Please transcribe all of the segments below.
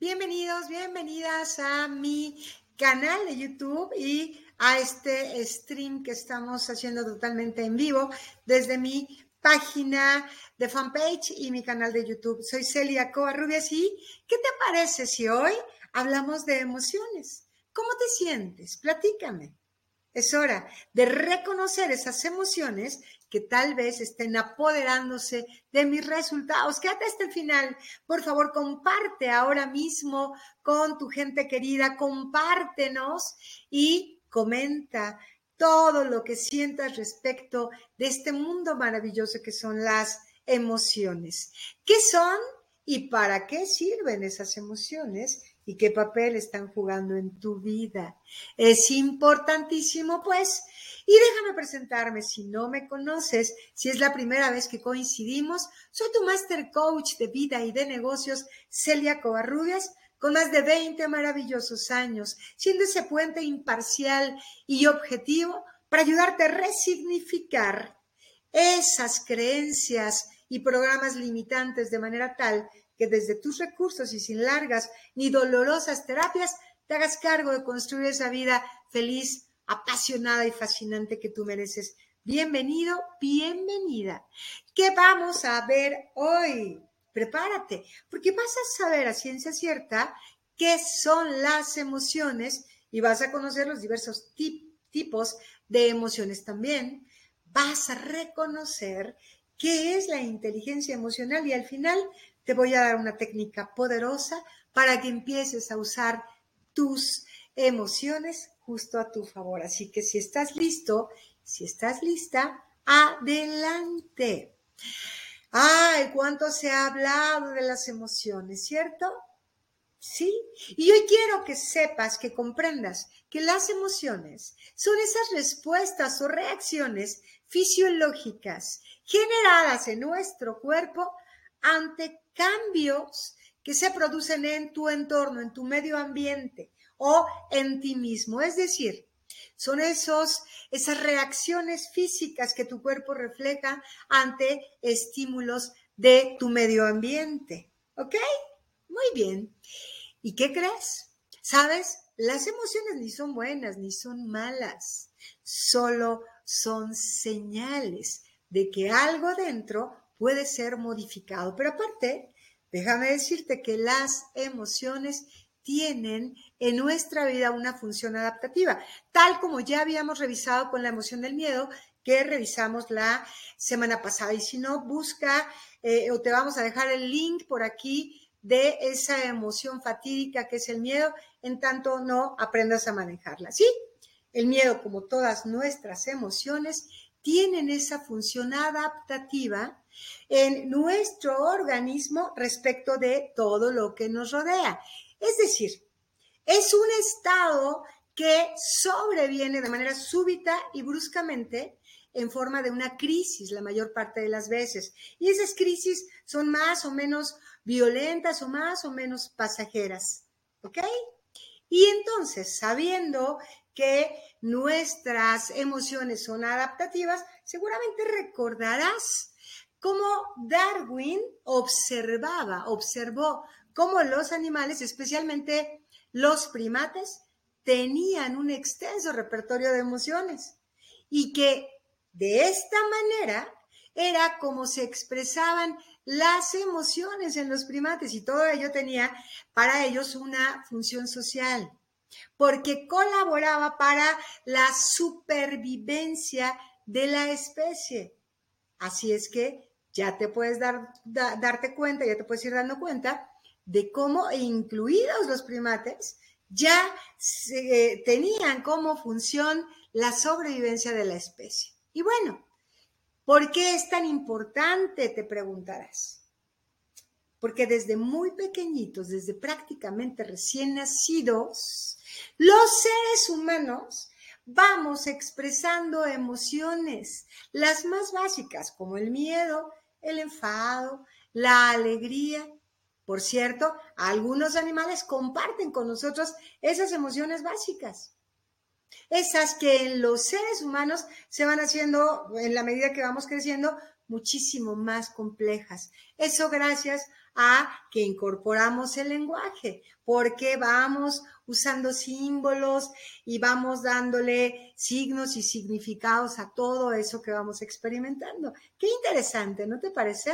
Bienvenidos, bienvenidas a mi canal de YouTube y a este stream que estamos haciendo totalmente en vivo desde mi página de fanpage y mi canal de YouTube. Soy Celia Covarrubias y ¿qué te parece si hoy hablamos de emociones? ¿Cómo te sientes? Platícame. Es hora de reconocer esas emociones que tal vez estén apoderándose de mis resultados. Quédate hasta el final. Por favor, comparte ahora mismo con tu gente querida, compártenos y comenta todo lo que sientas respecto de este mundo maravilloso que son las emociones. ¿Qué son y para qué sirven esas emociones? Y qué papel están jugando en tu vida. Es importantísimo, pues. Y déjame presentarme, si no me conoces, si es la primera vez que coincidimos, soy tu Master Coach de vida y de negocios, Celia Covarrubias, con más de 20 maravillosos años, siendo ese puente imparcial y objetivo para ayudarte a resignificar esas creencias y programas limitantes de manera tal que desde tus recursos y sin largas ni dolorosas terapias te hagas cargo de construir esa vida feliz, apasionada y fascinante que tú mereces. Bienvenido, bienvenida. ¿Qué vamos a ver hoy? Prepárate, porque vas a saber a ciencia cierta qué son las emociones y vas a conocer los diversos tipos de emociones también. Vas a reconocer qué es la inteligencia emocional y al final te voy a dar una técnica poderosa para que empieces a usar tus emociones justo a tu favor. Así que si estás listo, si estás lista, adelante. Ay, cuánto se ha hablado de las emociones, ¿cierto? ¿Sí? Y hoy quiero que sepas, que comprendas que las emociones son esas respuestas o reacciones fisiológicas generadas en nuestro cuerpo ante cambios que se producen en tu entorno, en tu medio ambiente o en ti mismo. Es decir, son esos, esas reacciones físicas que tu cuerpo refleja ante estímulos de tu medio ambiente. ¿Ok? Muy bien. ¿Y qué crees? ¿Sabes? Las emociones ni son buenas ni son malas, solo son señales de que algo dentro puede ser modificado. Pero aparte, déjame decirte que las emociones tienen en nuestra vida una función adaptativa, tal como ya habíamos revisado con la emoción del miedo, que revisamos la semana pasada. Y si no, busca eh, o te vamos a dejar el link por aquí de esa emoción fatídica que es el miedo, en tanto no aprendas a manejarla. ¿Sí? El miedo, como todas nuestras emociones, tienen esa función adaptativa en nuestro organismo respecto de todo lo que nos rodea. Es decir, es un estado que sobreviene de manera súbita y bruscamente en forma de una crisis la mayor parte de las veces. Y esas crisis son más o menos violentas o más o menos pasajeras. ¿Ok? Y entonces, sabiendo que nuestras emociones son adaptativas, seguramente recordarás cómo Darwin observaba, observó cómo los animales, especialmente los primates, tenían un extenso repertorio de emociones y que de esta manera era como se expresaban las emociones en los primates y todo ello tenía para ellos una función social, porque colaboraba para la supervivencia de la especie. Así es que ya te puedes dar, darte cuenta, ya te puedes ir dando cuenta de cómo, incluidos los primates, ya eh, tenían como función la sobrevivencia de la especie. Y bueno, ¿por qué es tan importante? Te preguntarás. Porque desde muy pequeñitos, desde prácticamente recién nacidos, los seres humanos vamos expresando emociones, las más básicas, como el miedo, el enfado, la alegría. Por cierto, algunos animales comparten con nosotros esas emociones básicas. Esas que en los seres humanos se van haciendo, en la medida que vamos creciendo, muchísimo más complejas. Eso gracias a que incorporamos el lenguaje, porque vamos usando símbolos y vamos dándole signos y significados a todo eso que vamos experimentando. Qué interesante, ¿no te parece?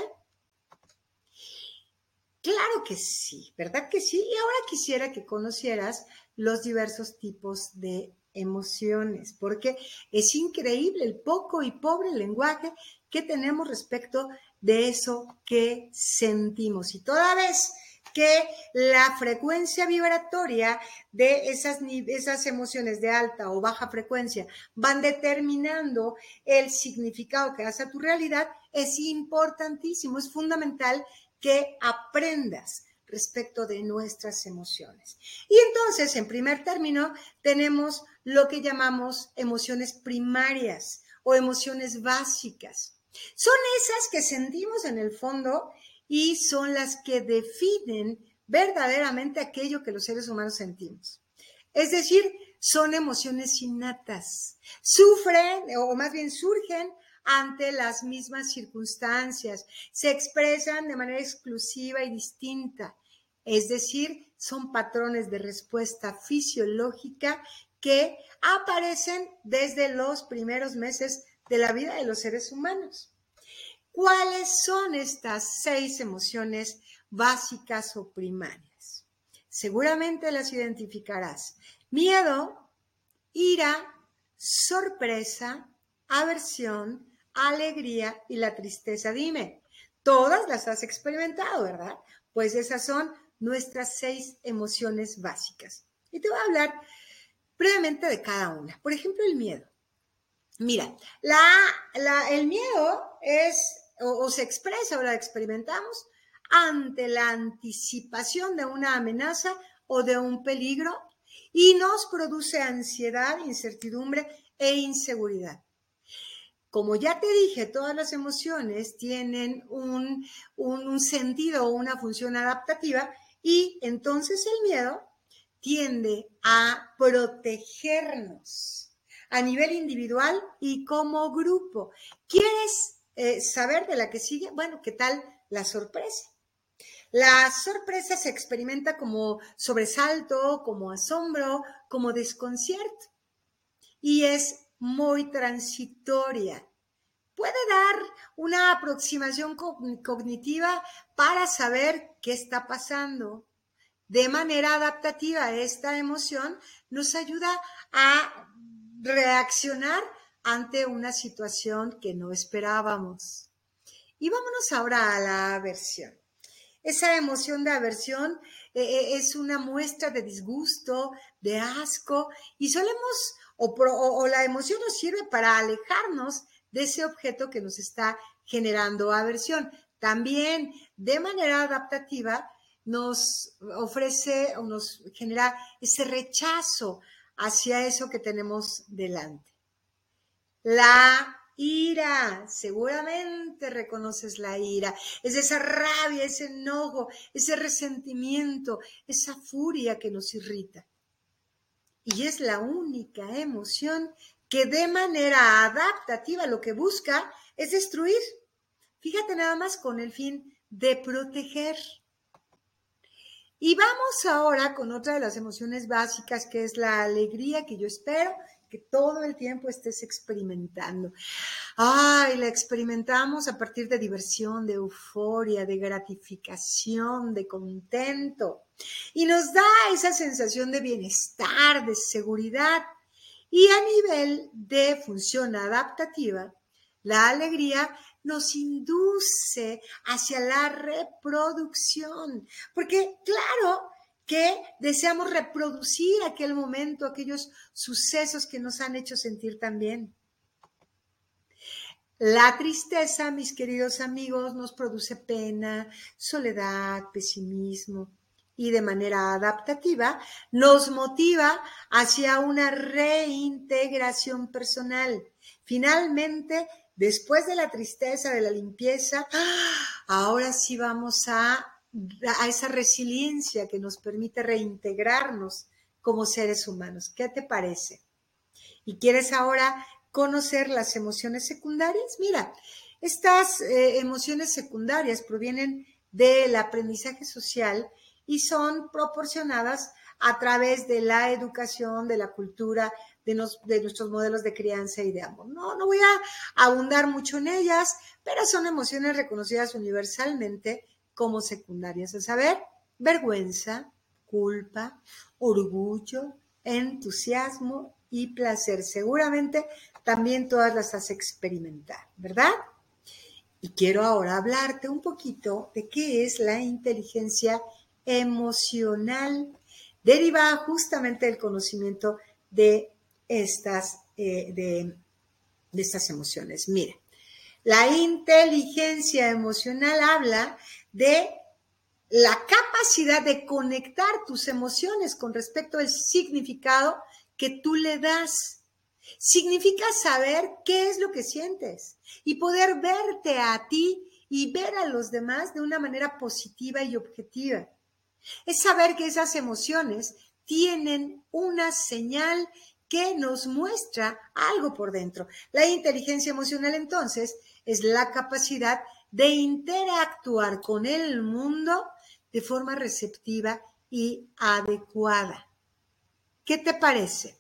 Claro que sí, ¿verdad que sí? Y ahora quisiera que conocieras los diversos tipos de emociones, porque es increíble el poco y pobre lenguaje que tenemos respecto de eso que sentimos. Y toda vez que la frecuencia vibratoria de esas, esas emociones de alta o baja frecuencia van determinando el significado que hace a tu realidad, es importantísimo, es fundamental que aprendas respecto de nuestras emociones. Y entonces, en primer término, tenemos lo que llamamos emociones primarias o emociones básicas. Son esas que sentimos en el fondo y son las que definen verdaderamente aquello que los seres humanos sentimos. Es decir, son emociones innatas. Sufren, o más bien surgen ante las mismas circunstancias, se expresan de manera exclusiva y distinta, es decir, son patrones de respuesta fisiológica que aparecen desde los primeros meses de la vida de los seres humanos. ¿Cuáles son estas seis emociones básicas o primarias? Seguramente las identificarás. Miedo, ira, sorpresa, aversión, alegría y la tristeza. Dime, todas las has experimentado, ¿verdad? Pues esas son nuestras seis emociones básicas. Y te voy a hablar brevemente de cada una. Por ejemplo, el miedo. Mira, la, el miedo es o, se expresa o la experimentamos ante la anticipación de una amenaza o de un peligro y nos produce ansiedad, incertidumbre e inseguridad. Como ya te dije, todas las emociones tienen un, un sentido o una función adaptativa y entonces el miedo tiende a protegernos a nivel individual y como grupo. ¿Quieres eh, saber de la que sigue? Bueno, ¿qué tal la sorpresa? La sorpresa se experimenta como sobresalto, como asombro, como desconcierto y es muy transitoria. Puede dar una aproximación cognitiva para saber qué está pasando. De manera adaptativa, esta emoción nos ayuda a reaccionar ante una situación que no esperábamos. Y vámonos ahora a la aversión. Esa emoción de aversión eh, eh, es una muestra de disgusto, de asco, y solemos, o, la emoción nos sirve para alejarnos de ese objeto que nos está generando aversión. También, de manera adaptativa, nos ofrece o nos genera ese rechazo hacia eso que tenemos delante. La ira, seguramente reconoces la ira, es esa rabia, ese enojo, ese resentimiento, esa furia que nos irrita. Y es la única emoción que de manera adaptativa lo que busca es destruir. Fíjate nada más con el fin de proteger. Y vamos ahora con otra de las emociones básicas, que es la alegría que yo espero que todo el tiempo estés experimentando. Ay, la experimentamos a partir de diversión, de euforia, de gratificación, de contento. Y nos da esa sensación de bienestar, de seguridad. Y a nivel de función adaptativa, la alegría nos induce hacia la reproducción. Porque, claro, que deseamos reproducir aquel momento, aquellos sucesos que nos han hecho sentir tan bien. La tristeza, mis queridos amigos, nos produce pena, soledad, pesimismo y de manera adaptativa nos motiva hacia una reintegración personal. Finalmente, después de la tristeza, de la limpieza, ahora sí vamos a a esa resiliencia que nos permite reintegrarnos como seres humanos. ¿Qué te parece? ¿Y quieres ahora conocer las emociones secundarias? Mira, estas eh, emociones secundarias provienen del aprendizaje social y son proporcionadas a través de la educación, de la cultura, de, nuestros modelos de crianza y de amor. No, no voy a abundar mucho en ellas, pero son emociones reconocidas universalmente como secundarias, a saber, vergüenza, culpa, orgullo, entusiasmo y placer. Seguramente también todas las has experimentado, ¿verdad? Y quiero ahora hablarte un poquito de qué es la inteligencia emocional, derivada justamente del conocimiento de estas, eh, de, de estas emociones. Mire, la inteligencia emocional habla de la capacidad de conectar tus emociones con respecto al significado que tú le das. Significa saber qué es lo que sientes y poder verte a ti y ver a los demás de una manera positiva y objetiva. Es saber que esas emociones tienen una señal que nos muestra algo por dentro. La inteligencia emocional entonces es la capacidad de interactuar con el mundo de forma receptiva y adecuada. ¿Qué te parece?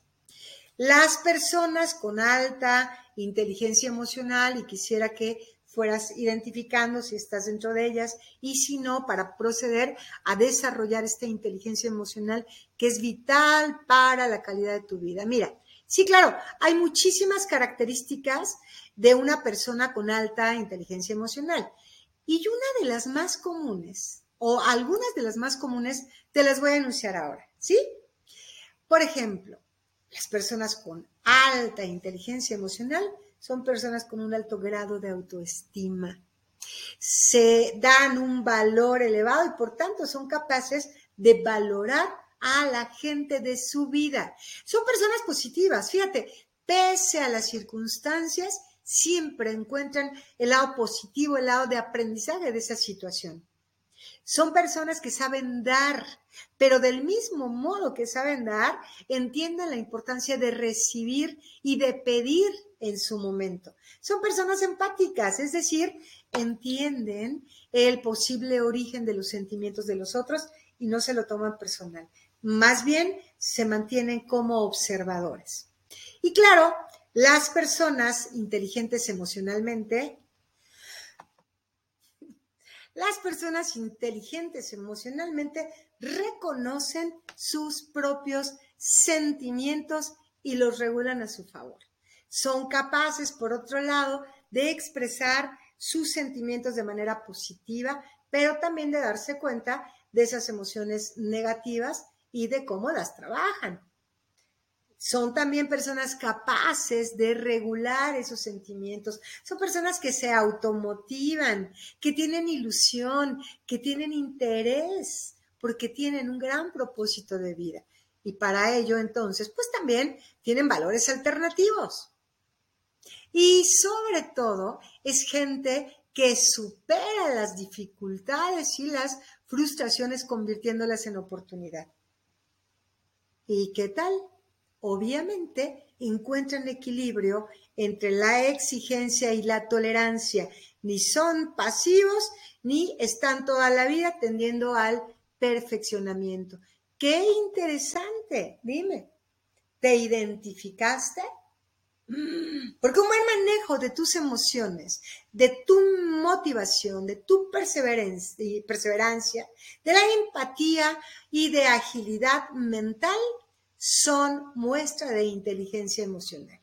Las personas con alta inteligencia emocional, y quisiera que fueras identificando si estás dentro de ellas y si no, para proceder a desarrollar esta inteligencia emocional que es vital para la calidad de tu vida. Mira, sí, claro, hay muchísimas características de una persona con alta inteligencia emocional y una de las más comunes o algunas de las más comunes te las voy a anunciar ahora, ¿sí? Por ejemplo, las personas con alta inteligencia emocional son personas con un alto grado de autoestima. Se dan un valor elevado y por tanto son capaces de valorar a la gente de su vida. Son personas positivas, fíjate, pese a las circunstancias, siempre encuentran el lado positivo, el lado de aprendizaje de esa situación. Son personas que saben dar, pero del mismo modo que saben dar, entienden la importancia de recibir y de pedir en su momento. Son personas empáticas, es decir, entienden el posible origen de los sentimientos de los otros y no se lo toman personal. Más bien se mantienen como observadores. Y claro, las personas inteligentes emocionalmente las personas inteligentes emocionalmente reconocen sus propios sentimientos y los regulan a su favor. Son capaces, por otro lado, de expresar sus sentimientos de manera positiva, pero también de darse cuenta de esas emociones negativas y de cómo las trabajan son también personas capaces de regular esos sentimientos. Son personas que se automotivan, que tienen ilusión, que tienen interés, porque tienen un gran propósito de vida. Y para ello, entonces, pues también tienen valores alternativos. Y sobre todo, es gente que supera las dificultades y las frustraciones convirtiéndolas en oportunidad. ¿Y qué tal? Obviamente encuentran equilibrio entre la exigencia y la tolerancia. Ni son pasivos ni están toda la vida tendiendo al perfeccionamiento. Qué interesante, dime, ¿te identificaste? Porque un buen manejo de tus emociones, de tu motivación, de tu perseverancia, de la empatía y de agilidad mental son muestra de inteligencia emocional.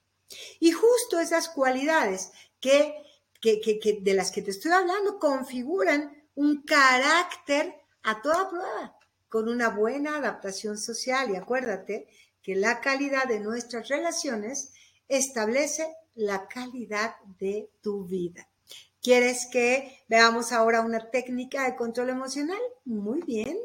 Y justo esas cualidades que, de las que te estoy hablando configuran un carácter a toda prueba, con una buena adaptación social. Y acuérdate que la calidad de nuestras relaciones establece la calidad de tu vida. ¿Quieres que veamos ahora una técnica de control emocional? Muy bien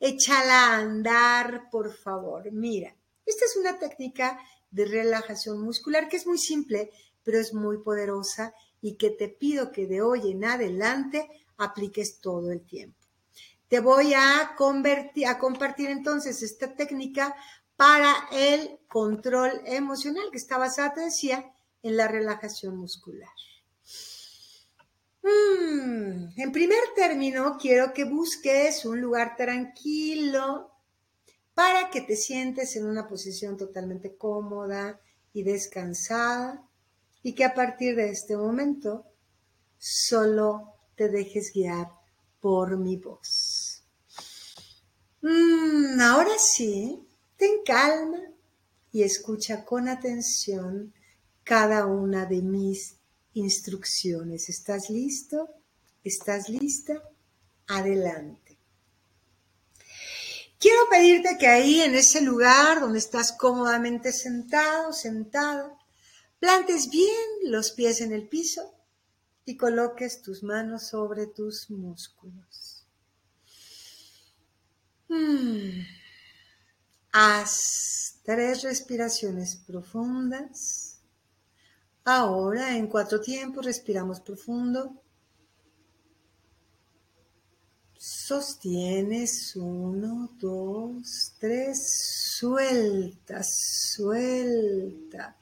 échala a andar, por favor. Mira, esta es una técnica de relajación muscular que es muy simple, pero es muy poderosa y que te pido que de hoy en adelante apliques todo el tiempo. Te voy a, convertir, a compartir entonces esta técnica para el control emocional que está basada, te decía, en la relajación muscular. Mm, en primer término, quiero que busques un lugar tranquilo para que te sientes en una posición totalmente cómoda y descansada y que a partir de este momento solo te dejes guiar por mi voz. Mm, ahora sí, ten calma y escucha con atención cada una de mis instrucciones. ¿Estás listo? ¿Estás lista? Adelante. Quiero pedirte que ahí en ese lugar donde estás cómodamente sentado, sentada, plantes bien los pies en el piso y coloques tus manos sobre tus músculos. Hmm. Haz tres respiraciones profundas. Ahora, en cuatro tiempos, respiramos profundo. Sostienes uno, dos, tres, suelta, suelta.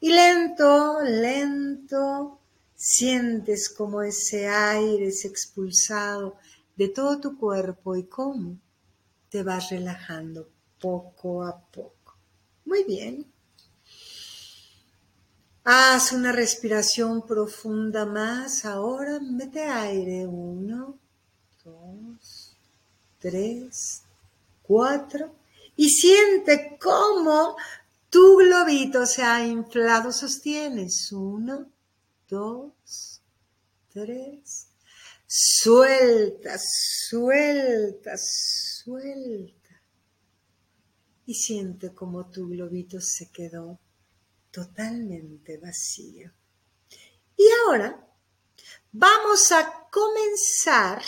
Y lento, lento, sientes como ese aire es expulsado de todo tu cuerpo y cómo te vas relajando poco a poco. Muy bien. Haz una respiración profunda más. Ahora mete aire. Uno, dos, tres, cuatro. Y siente cómo tu globito se ha inflado. Sostienes. Uno, dos, tres. Suelta, suelta, suelta y siente como tu globito se quedó totalmente vacío. Y ahora vamos a comenzar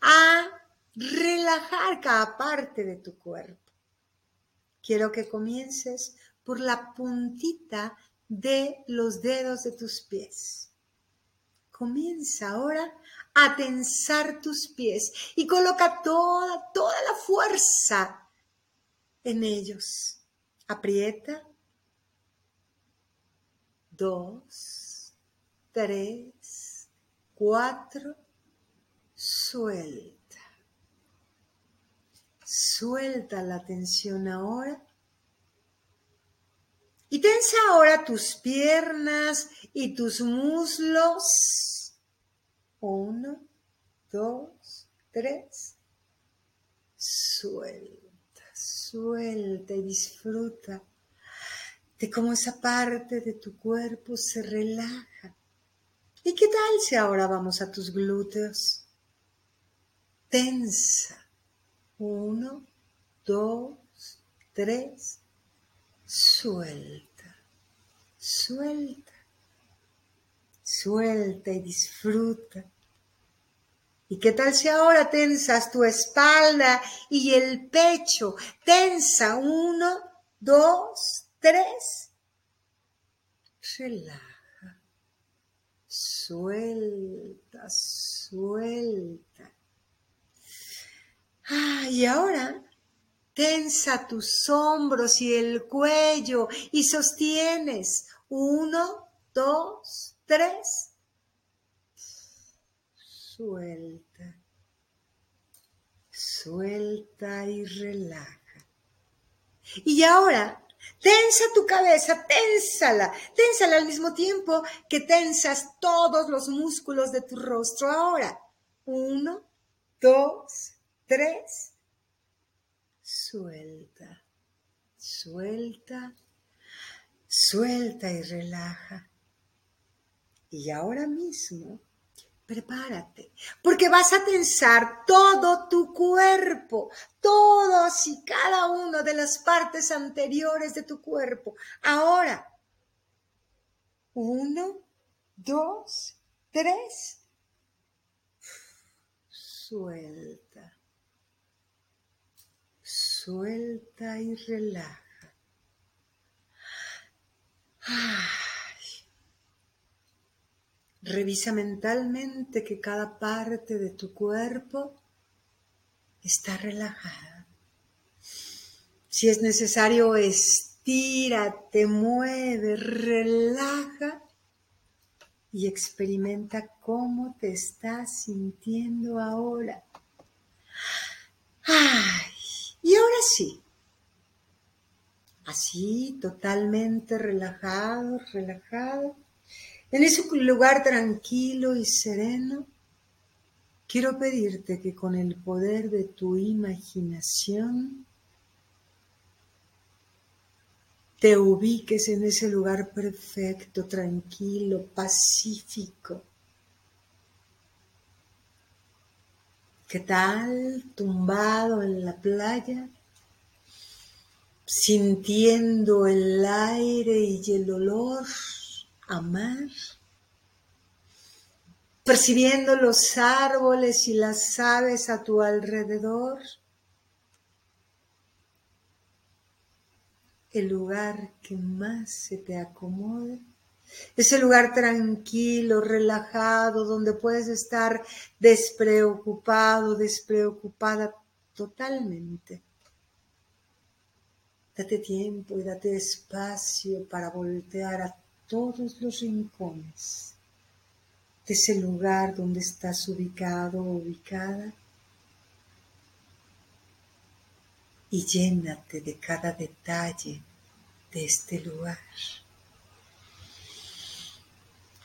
a relajar cada parte de tu cuerpo. Quiero que comiences por la puntita de los dedos de tus pies. Comienza ahora a tensar tus pies y coloca toda, toda la fuerza en ellos. Aprieta. Dos, tres, cuatro. Suelta. Suelta la tensión ahora. Y tensa ahora tus piernas y tus muslos. Uno, dos, tres. Suelta suelta y disfruta de cómo esa parte de tu cuerpo se relaja. ¿Y qué tal si ahora vamos a tus glúteos? Tensa. Uno, dos, tres. Suelta. Suelta. Suelta y disfruta ¿Y qué tal si ahora tensas tu espalda y el pecho? Tensa, uno, dos, tres. Relaja. Suelta, suelta. Ah, y ahora tensa tus hombros y el cuello y sostienes. Uno, dos, tres suelta, suelta y relaja. Y ahora, tensa tu cabeza, ténsala, ténsala al mismo tiempo que tensas todos los músculos de tu rostro. Ahora, uno, dos, tres, suelta, suelta, suelta y relaja. Y ahora mismo, prepárate, porque vas a tensar todo tu cuerpo, todos y cada una de las partes anteriores de tu cuerpo. Ahora, uno, dos, tres, suelta, suelta y relaja. Ah. Revisa mentalmente que cada parte de tu cuerpo está relajada. Si es necesario, estírate, mueve, relaja y experimenta cómo te estás sintiendo ahora. Ay, y ahora sí, así totalmente relajado, relajado, en ese lugar tranquilo y sereno, quiero pedirte que con el poder de tu imaginación te ubiques en ese lugar perfecto, tranquilo, pacífico. ¿Qué tal tumbado en la playa? Sintiendo el aire y el olor a mar. Percibiendo los árboles y las aves a tu alrededor el lugar que más se te acomode. Ese lugar tranquilo, relajado, donde puedes estar despreocupado, despreocupada totalmente. Date tiempo y date espacio para voltear a todos los rincones de ese lugar donde estás ubicado ubicada. Y llénate de cada detalle de este lugar.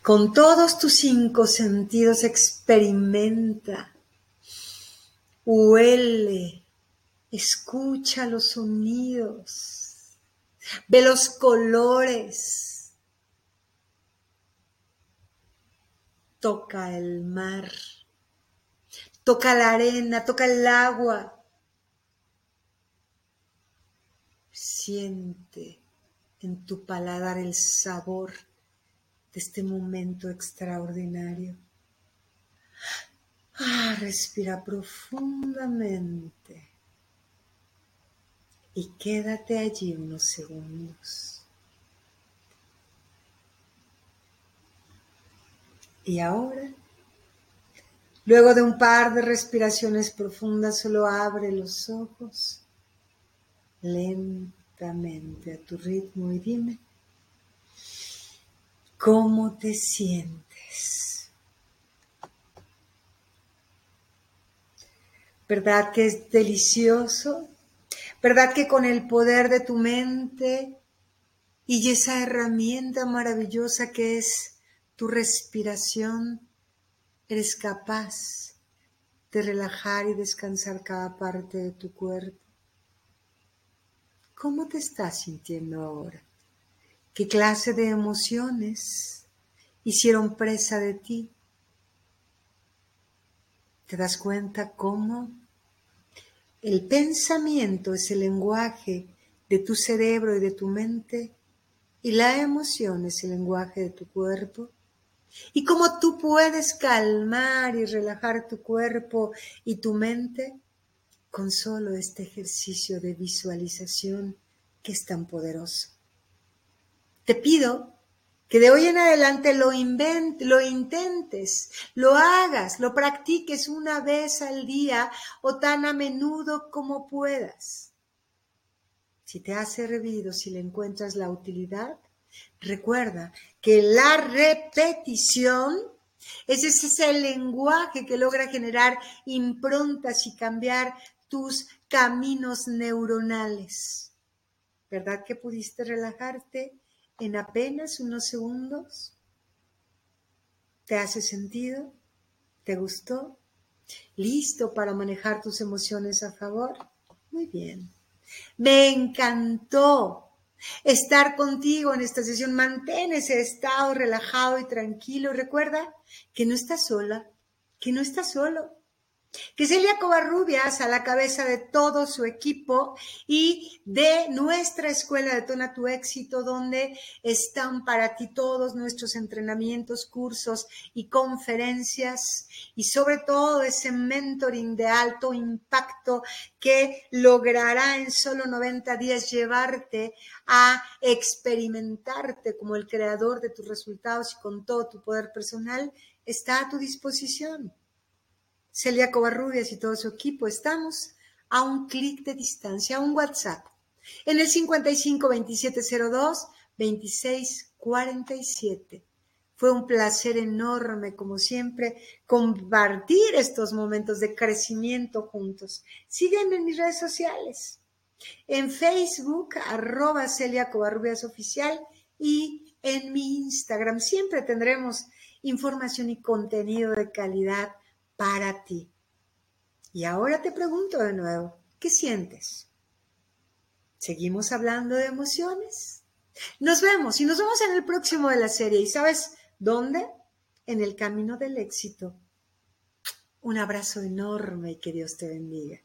Con todos tus cinco sentidos experimenta, huele, escucha los sonidos, ve los colores, toca el mar, toca la arena, toca el agua, Siente en tu paladar el sabor de este momento extraordinario. Ah, respira profundamente y quédate allí unos segundos. Y ahora, luego de un par de respiraciones profundas, solo abre los ojos lentamente a tu ritmo y dime cómo te sientes. ¿Verdad que es delicioso? ¿Verdad que con el poder de tu mente y esa herramienta maravillosa que es tu respiración, eres capaz de relajar y descansar cada parte de tu cuerpo? ¿Cómo te estás sintiendo ahora? ¿Qué clase de emociones hicieron presa de ti? ¿Te das cuenta cómo el pensamiento es el lenguaje de tu cerebro y de tu mente y la emoción es el lenguaje de tu cuerpo? ¿Y cómo tú puedes calmar y relajar tu cuerpo y tu mente? con solo este ejercicio de visualización que es tan poderoso. Te pido que de hoy en adelante lo, lo intentes, lo hagas, lo practiques una vez al día o tan a menudo como puedas. Si te ha servido, si le encuentras la utilidad, recuerda que la repetición ese es el lenguaje que logra generar improntas y cambiar tus caminos neuronales. ¿Verdad que pudiste relajarte en apenas unos segundos? ¿Te hace sentido? ¿Te gustó? ¿Listo para manejar tus emociones a favor? Muy bien. Me encantó estar contigo en esta sesión. Mantén ese estado relajado y tranquilo. Recuerda que no estás sola, que no estás solo que Covarrubias a la cabeza de todo su equipo y de nuestra escuela de Tona Tu Éxito, donde están para ti todos nuestros entrenamientos, cursos y conferencias y sobre todo ese mentoring de alto impacto que logrará en solo 90 días llevarte a experimentarte como el creador de tus resultados y con todo tu poder personal, está a tu disposición. Celia Covarrubias y todo su equipo estamos a un clic de distancia, a un WhatsApp, en el 55 2702 26 47. Fue un placer enorme, como siempre, compartir estos momentos de crecimiento juntos. Sígueme en mis redes sociales. En Facebook, arroba Celia Covarrubias Oficial y en mi Instagram. Siempre tendremos información y contenido de calidad para ti. Y ahora te pregunto de nuevo, ¿qué sientes? ¿Seguimos hablando de emociones? Nos vemos y nos vemos en el próximo de la serie. ¿Y sabes dónde? En el camino del éxito. Un abrazo enorme y que Dios te bendiga.